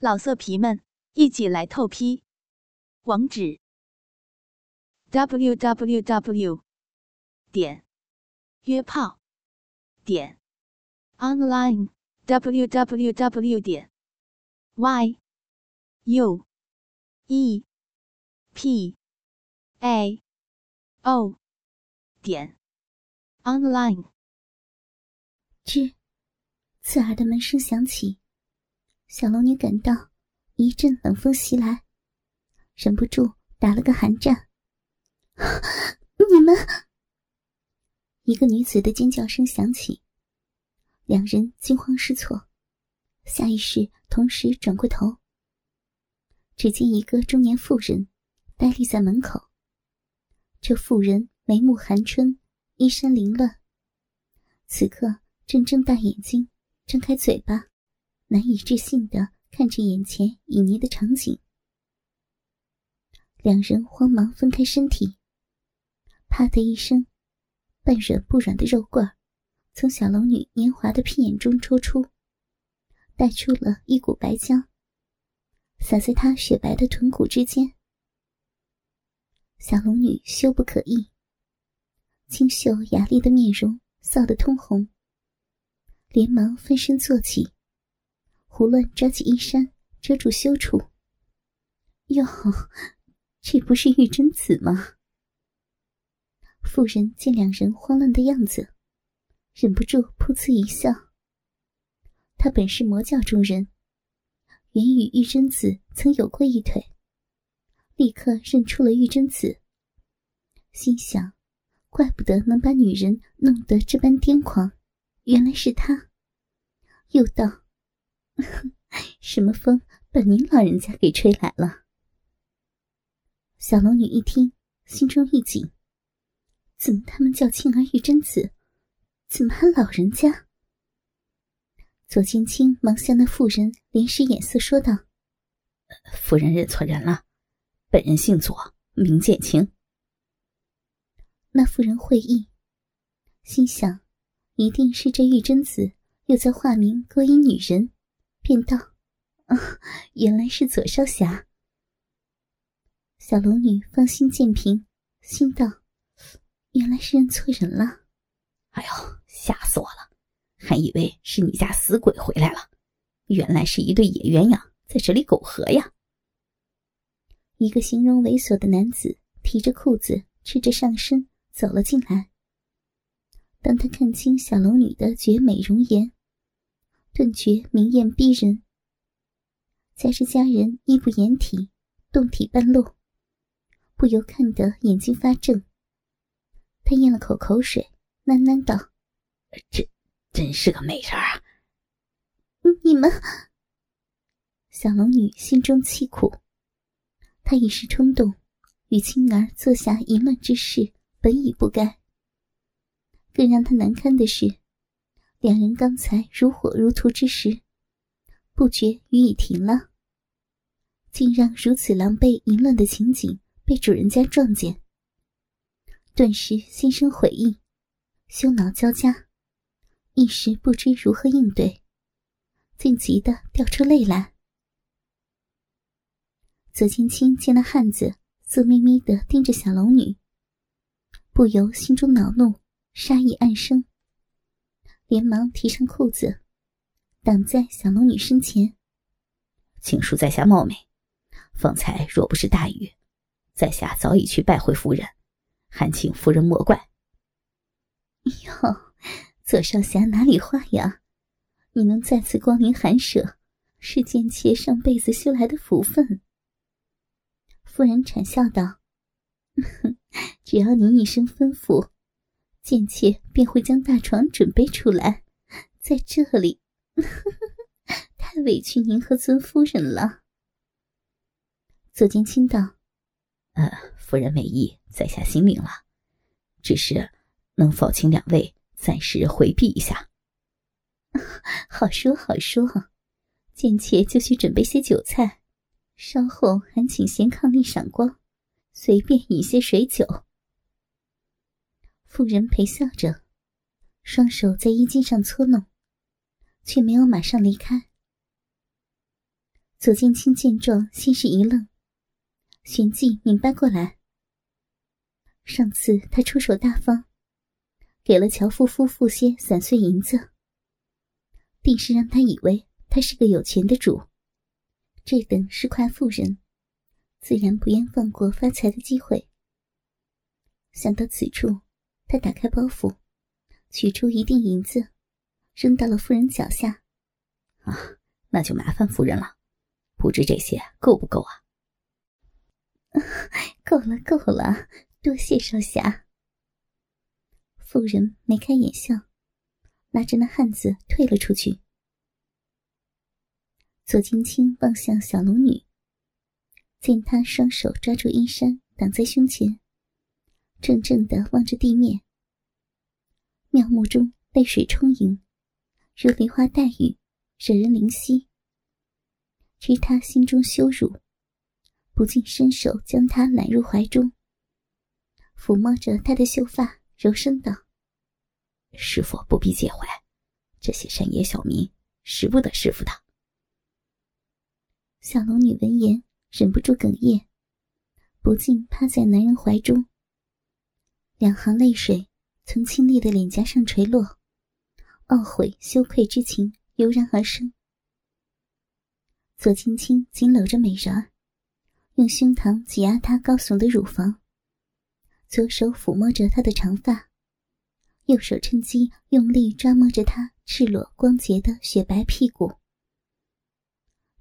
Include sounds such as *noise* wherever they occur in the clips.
老色皮们，一起来透批！网址：w w w 点约炮点 online w w w 点 y u e p a o 点 online。吱，刺耳的门声响起。小龙女感到一阵冷风袭来，忍不住打了个寒战。*gasps* 你们！一个女子的尖叫声响起，两人惊慌失措，下意识同时转过头。只见一个中年妇人呆立在门口。这妇人眉目含春，衣衫凌乱，此刻正睁大眼睛，张开嘴巴。难以置信的看着眼前旖旎的场景，两人慌忙分开身体。啪的一声，半软不软的肉棍从小龙女年华的屁眼中抽出，带出了一股白浆，洒在她雪白的臀骨之间。小龙女羞不可抑，清秀雅丽的面容臊得通红，连忙分身坐起。胡乱抓起衣衫遮住羞处。哟，这不是玉贞子吗？妇人见两人慌乱的样子，忍不住噗呲一笑。她本是魔教中人，原与玉贞子曾有过一腿，立刻认出了玉贞子。心想，怪不得能把女人弄得这般癫狂，原来是她。又道。*laughs* 什么风把您老人家给吹来了？小龙女一听，心中一紧。怎么他们叫青儿玉贞子？怎么还老人家？左剑清忙向那妇人连使眼色，说道：“夫人认错人了，本人姓左，名剑清。”那妇人会意，心想：一定是这玉贞子又在化名勾引女人。便道：“啊，原来是左少侠。”小龙女芳心渐平，心道：“原来是认错人了。”哎呦，吓死我了！还以为是你家死鬼回来了，原来是一对野鸳鸯在这里苟合呀！一个形容猥琐的男子提着裤子，赤着上身走了进来。当他看清小龙女的绝美容颜，顿觉明艳逼人，加之家人衣不掩体，动体半露，不由看得眼睛发怔。他咽了口口水，喃喃道：“这真是个美人啊！”你们，小龙女心中气苦，她一时冲动，与青儿做下淫乱之事，本已不该。更让她难堪的是。两人刚才如火如荼之时，不觉雨已停了，竟让如此狼狈淫乱的情景被主人家撞见，顿时心生悔意，羞恼交加，一时不知如何应对，竟急得掉出泪来。左青青见那汉子色眯眯的盯着小龙女，不由心中恼怒，杀意暗生。连忙提上裤子，挡在小龙女身前。请恕在下冒昧，方才若不是大雨，在下早已去拜会夫人，还请夫人莫怪。哟，左少侠哪里话呀？你能再次光临寒舍，是贱妾上辈子修来的福分。夫人谄笑道：“只要您一声吩咐。”贱妾便会将大床准备出来，在这里，*laughs* 太委屈您和尊夫人了。左剑清道：“呃，夫人美意，在下心领了。只是能否请两位暂时回避一下？*laughs* 好说好说，贱妾就去准备些酒菜，稍后还请贤伉俪赏光，随便饮些水酒。”妇人陪笑着，双手在衣襟上搓弄，却没有马上离开。左剑清见状，先是一愣，旋即明白过来。上次他出手大方，给了乔夫夫妇些散碎银子，定是让他以为他是个有钱的主。这等是块富人，自然不愿放过发财的机会。想到此处，他打开包袱，取出一锭银子，扔到了夫人脚下。啊，那就麻烦夫人了。不知这些够不够啊？*laughs* 够了，够了，多谢少侠。妇人眉开眼笑，拉着那汉子退了出去。左青青望向小龙女，见她双手抓住衣衫挡在胸前，怔怔的望着地面，妙目中泪水充盈，如梨花带雨，惹人怜惜。知他心中羞辱，不禁伸手将他揽入怀中，抚摸着他的秀发，柔声道：“师傅不必介怀，这些山野小民识不得师傅的。”小龙女闻言忍不住哽咽，不禁趴在男人怀中，两行泪水从清丽的脸颊上垂落，懊悔羞愧之情油然而生。左青青紧搂着美人儿，用胸膛挤压她高耸的乳房，左手抚摸着她的长发，右手趁机用力抓摸着她赤裸光洁的雪白屁股。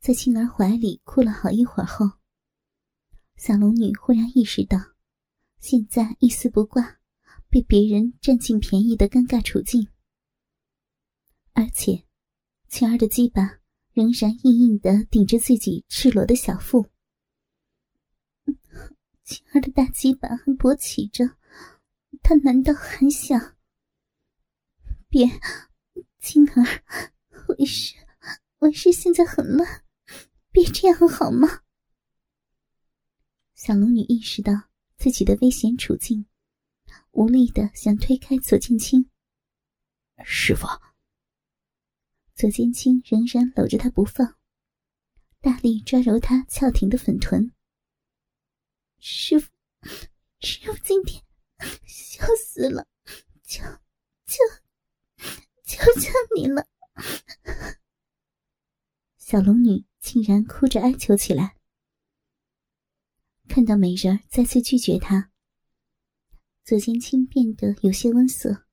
在青儿怀里哭了好一会儿后，小龙女忽然意识到，现在一丝不挂，被别人占尽便宜的尴尬处境，而且青儿的鸡巴。仍然硬硬的顶着自己赤裸的小腹，青儿的大鸡巴还勃起着，他难道还想？别，青儿，为师，为师现在很乱，别这样好吗？小龙女意识到自己的危险处境，无力的想推开左剑清。师傅。左剑清仍然搂着她不放，大力抓揉她翘挺的粉臀。师傅，师傅今天笑死了，求求求求你了！*laughs* 小龙女竟然哭着哀求起来。看到美人再次拒绝他，左剑清变得有些温涩，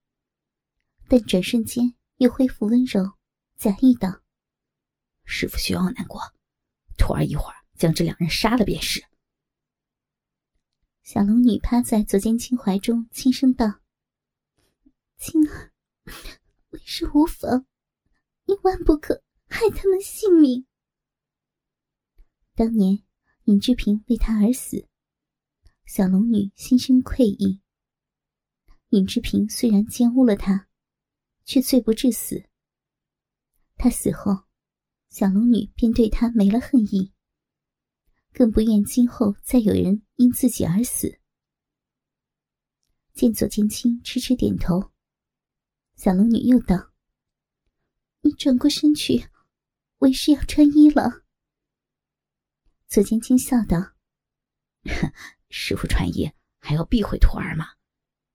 但转瞬间又恢复温柔。假意道：“师傅休要难过，徒儿一会儿将这两人杀了便是。”小龙女趴在左剑清怀中，轻声道：“青儿，为师无妨，你万不可害他们性命。当年尹志平为他而死，小龙女心生愧意。尹志平虽然奸污了她，却罪不至死。”他死后，小龙女便对他没了恨意，更不愿今后再有人因自己而死。见左剑清痴痴点头，小龙女又道：“你转过身去，为师要穿衣了。”左剑清笑道：“ *laughs* 师傅穿衣还要避讳徒儿吗？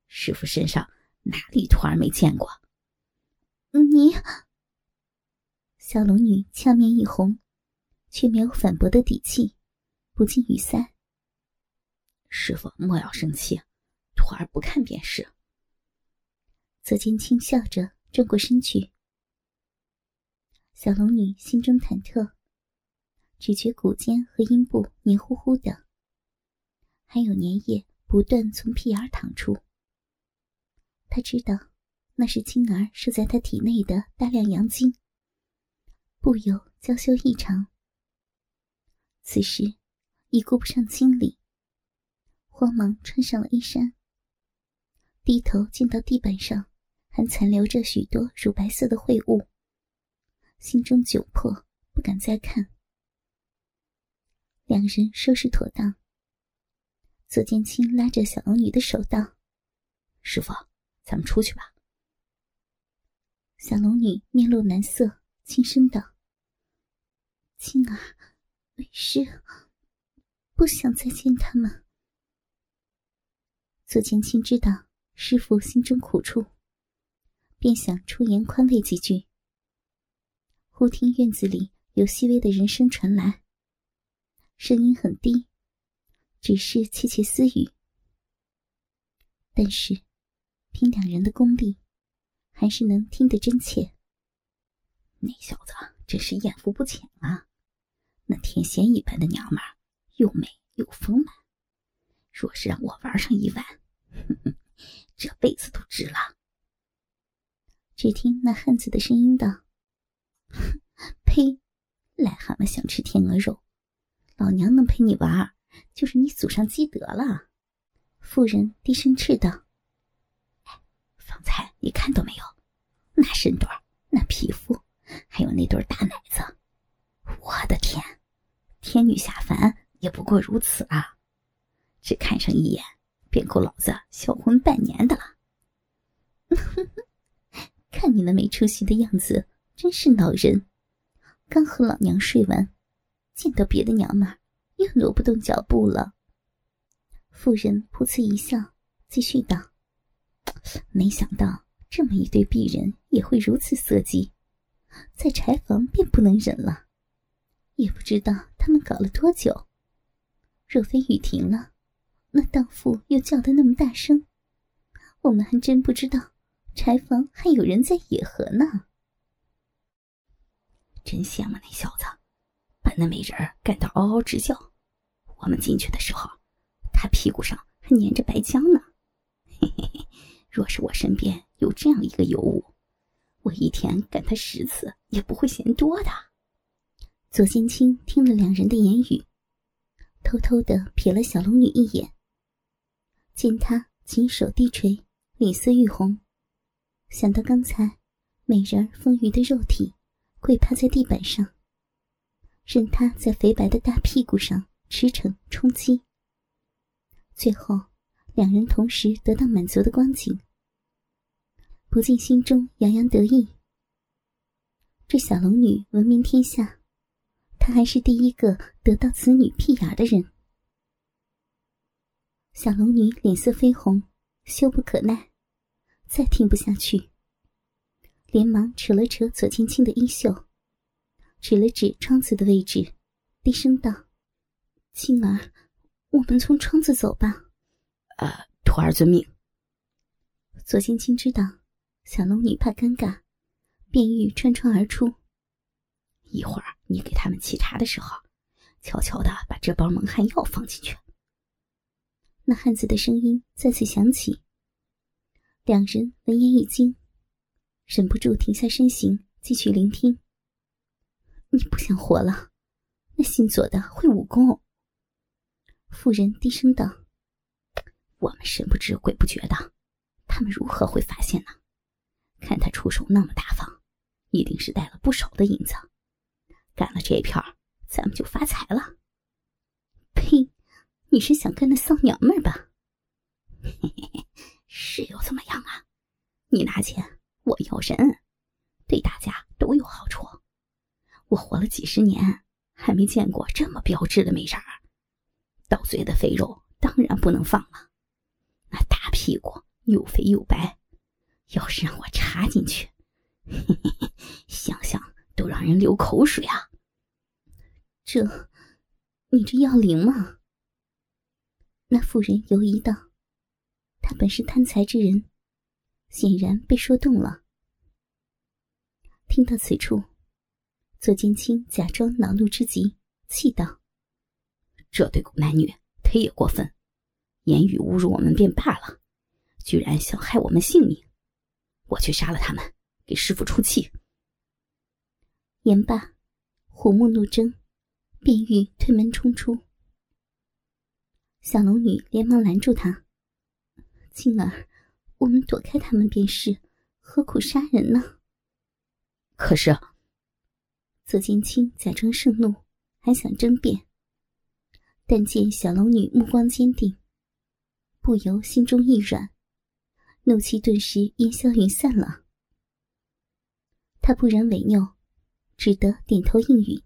师傅身上哪里徒儿没见过？”你。小龙女俏面一红，却没有反驳的底气，不禁语塞。师傅莫要生气，徒儿不看便是。左剑清笑着转过身去。小龙女心中忐忑，只觉骨尖和阴部黏糊糊的，还有粘液不断从屁眼淌出。他知道，那是青儿射在他体内的大量阳精。不由娇羞异常。此时已顾不上清理，慌忙穿上了衣衫。低头见到地板上还残留着许多乳白色的秽物，心中窘迫，不敢再看。两人收拾妥当，左剑清拉着小龙女的手道：“师傅，咱们出去吧。”小龙女面露难色。轻声道：“青儿，为师不想再见他们。左剑清知道师傅心中苦处，便想出言宽慰几句。忽听院子里有细微的人声传来，声音很低，只是窃窃私语。但是，凭两人的功力，还是能听得真切。那小子真是艳福不浅啊！那天仙一般的娘们儿，又美又丰满。若是让我玩上一晚，*laughs* 这辈子都值了。只听那汉子的声音道：“哼 *laughs* 呸！癞蛤蟆想吃天鹅肉，老娘能陪你玩，就是你祖上积德了。”妇人低声斥道：“方才你看到没有？那身段，那皮肤，还有那对大奶子，我的天！天女下凡也不过如此啊！”只看上一眼，便够老子销魂半年的了。*laughs* 看你那没出息的样子，真是恼人！刚和老娘睡完，见到别的娘们又挪不动脚步了。妇人噗呲一笑，继续道：“没想到这么一对璧人也会如此色姬，在柴房便不能忍了。也不知道他们搞了多久。若非雨停了。”那荡妇又叫得那么大声，我们还真不知道柴房还有人在野合呢。真羡慕那小子，那美人干得嗷嗷直叫。我们进去的时候，她屁股上还粘着白浆呢。嘿嘿嘿，若是我身边有这样一个尤物，我一天干他十次也不会嫌多的。左剑清听了两人的言语，偷偷的瞥了小龙女一眼。见他紧手低垂，脸色欲红，想到刚才美人丰腴的肉体跪趴在地板上，任他在肥白的大屁股上驰骋冲击，最后两人同时得到满足的光景，不禁心中洋洋得意。这小龙女闻名天下，她还是第一个得到此女屁眼的人。小龙女脸色绯红，羞不可耐，再听不下去，连忙扯了扯左青青的衣袖，指了指窗子的位置，低声道：“青儿，我们从窗子走吧。”“呃，徒儿遵命。”左青青知道小龙女怕尴尬，便欲穿窗而出。一会儿你给他们沏茶的时候，悄悄的把这包蒙汗药放进去。那汉子的声音再次响起，两人闻言一惊，忍不住停下身形，继续聆听。你不想活了？那姓左的会武功。妇人低声道：“我们神不知鬼不觉的，他们如何会发现呢？看他出手那么大方，一定是带了不少的银子。干了这一票咱们就发财了。”呸！你是想跟那骚娘们儿吧？嘿嘿嘿，是又怎么样啊？你拿钱，我要人，对大家都有好处。我活了几十年，还没见过这么标致的美人儿。到嘴的肥肉当然不能放了，那大屁股又肥又白，要是让我插进去，嘿嘿嘿，想想都让人流口水啊！这，你这要灵吗？那妇人犹疑道：“他本是贪财之人，显然被说动了。”听到此处，左剑清假装恼怒之极，气道：“这对狗男女忒也过分，言语侮辱我们便罢了，居然想害我们性命！我去杀了他们，给师傅出气。”言罢，虎目怒睁，便欲推门冲出。小龙女连忙拦住他：“青儿，我们躲开他们便是，何苦杀人呢？”可是，左剑清假装盛怒，还想争辩，但见小龙女目光坚定，不由心中一软，怒气顿时烟消云散了。他不忍违拗，只得点头应允。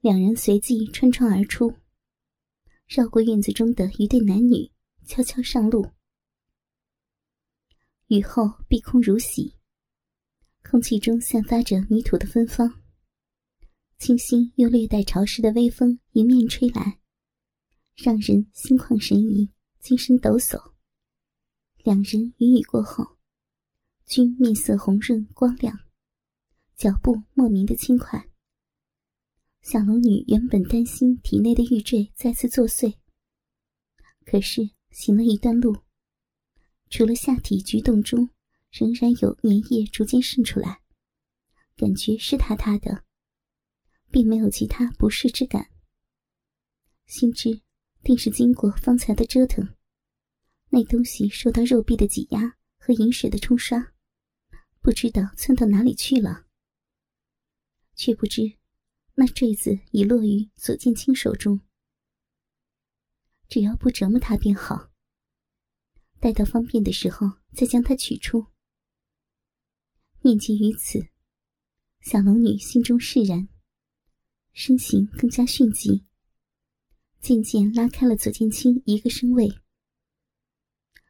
两人随即穿窗而出，绕过院子中的一对男女，悄悄上路。雨后碧空如洗，空气中散发着泥土的芬芳，清新又略带潮湿的微风迎面吹来，让人心旷神怡，精神抖擞。两人云雨过后，均面色红润光亮，脚步莫名的轻快。小龙女原本担心体内的玉坠再次作祟，可是行了一段路，除了下体举动中仍然有粘液逐渐渗出来，感觉湿塌塌的，并没有其他不适之感。心知定是经过方才的折腾。那东西受到肉壁的挤压和饮水的冲刷，不知道窜到哪里去了。却不知那坠子已落于左剑清手中。只要不折磨他便好。待到方便的时候，再将它取出。念及于此，小龙女心中释然，身形更加迅疾，渐渐拉开了左剑清一个身位。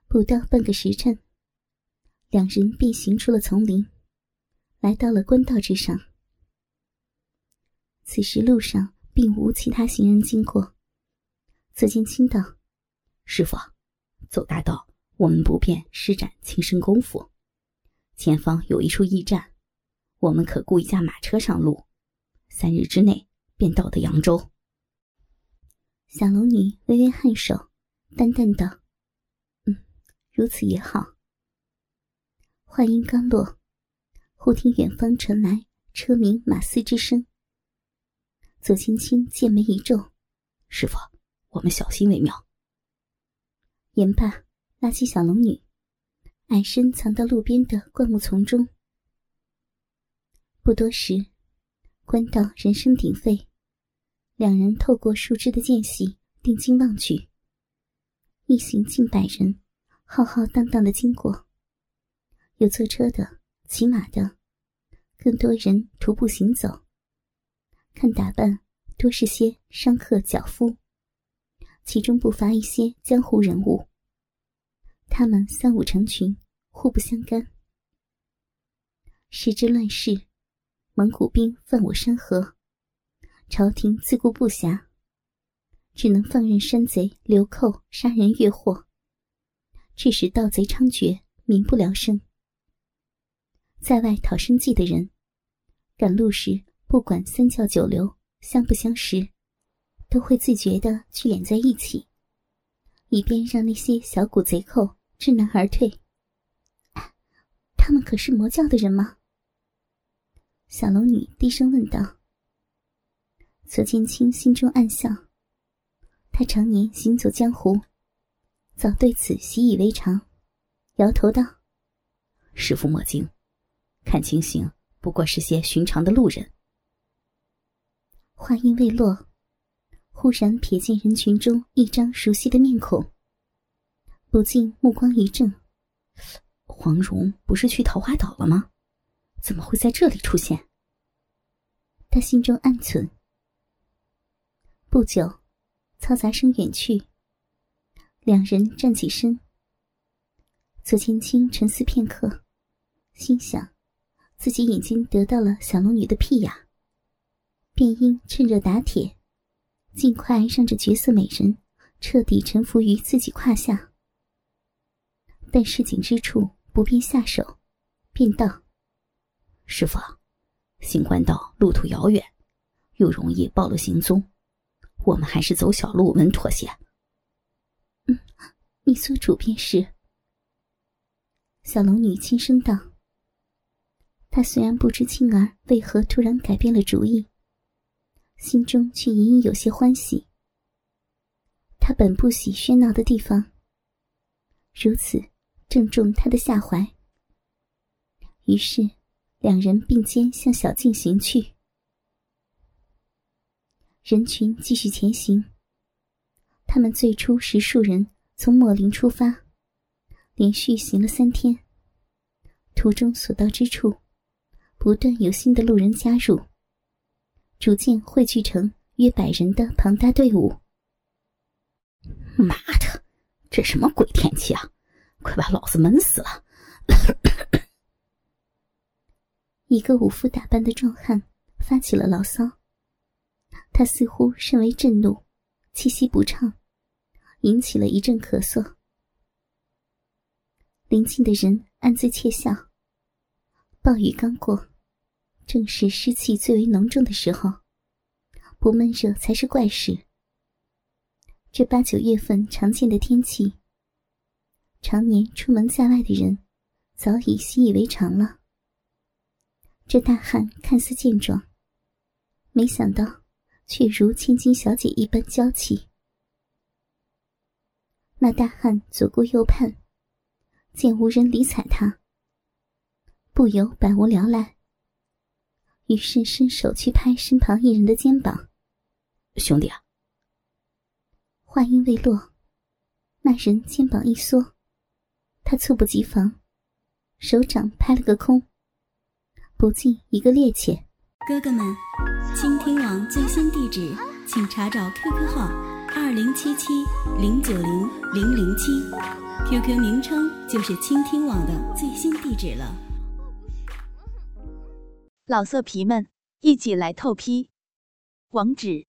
不到半个时辰，两人便行出了丛林，来到了官道之上。此时路上并无其他行人经过。左剑清道：“师傅，走大道，我们不便施展轻身功夫。前方有一处驿站，我们可雇一架马车上路，三日之内便到得扬州。”小龙女微微颔首，淡淡道。嗯如此也好。话音刚落，忽听远方传来车鸣马嘶之声。左青青剑眉一皱：“师傅，我们小心为妙。”言罢，拉起小龙女，矮身藏到路边的灌木丛中。不多时，官道人声鼎沸，两人透过树枝的间隙，定睛望去，一行近百人。浩浩荡荡的经过，有坐车的、骑马的，更多人徒步行走。看打扮，多是些商客、脚夫，其中不乏一些江湖人物。他们三五成群，互不相干。时之乱世，蒙古兵犯我山河，朝廷自顾不暇，只能放任山贼流寇、杀人越货。致使盗贼猖獗，民不聊生。在外讨生计的人，赶路时不管三教九流相不相识，都会自觉的聚敛在一起，以便让那些小股贼寇知难而退。他们可是魔教的人吗？小龙女低声问道。左剑清心中暗笑，他常年行走江湖。早对此习以为常，摇头道：“师傅莫惊，看情形不过是些寻常的路人。”话音未落，忽然瞥见人群中一张熟悉的面孔，不禁目光一怔：“黄蓉不是去桃花岛了吗？怎么会在这里出现？”他心中暗存。不久，嘈杂声远去。两人站起身，左青青沉思片刻，心想自己已经得到了小龙女的庇养，便应趁热打铁，尽快让这绝色美人彻底臣服于自己胯下。但市井之处不便下手，便道：“师傅，行官道路途遥远，又容易暴露行踪，我们还是走小路稳妥些。”嗯你做主便是。小龙女轻声道：“她虽然不知青儿为何突然改变了主意，心中却隐隐有些欢喜。她本不喜喧闹的地方，如此正中他的下怀。于是，两人并肩向小径行去。人群继续前行。他们最初十数人。”从莫林出发，连续行了三天。途中所到之处，不断有新的路人加入，逐渐汇聚成约百人的庞大队伍。妈的，这什么鬼天气啊！快把老子闷死了！一个武夫打扮的壮汉发起了牢骚，他似乎甚为震怒，气息不畅，引起了一阵咳嗽。邻近的人暗自窃笑。暴雨刚过，正是湿气最为浓重的时候，不闷热才是怪事。这八九月份常见的天气，常年出门在外的人早已习以为常了。这大汉看似健壮，没想到却如千金小姐一般娇气。那大汉左顾右盼，见无人理睬他，不由百无聊赖，于是伸手去拍身旁一人的肩膀：“兄弟啊！”话音未落，那人肩膀一缩，他猝不及防，手掌拍了个空，不禁一个趔趄。哥哥们，倾听网最新地址，请查找 QQ 号二零七七零九零零零七，QQ 名称就是倾听网的最新地址了。老色皮们，一起来透批，网址。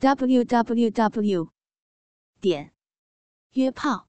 www. 点约炮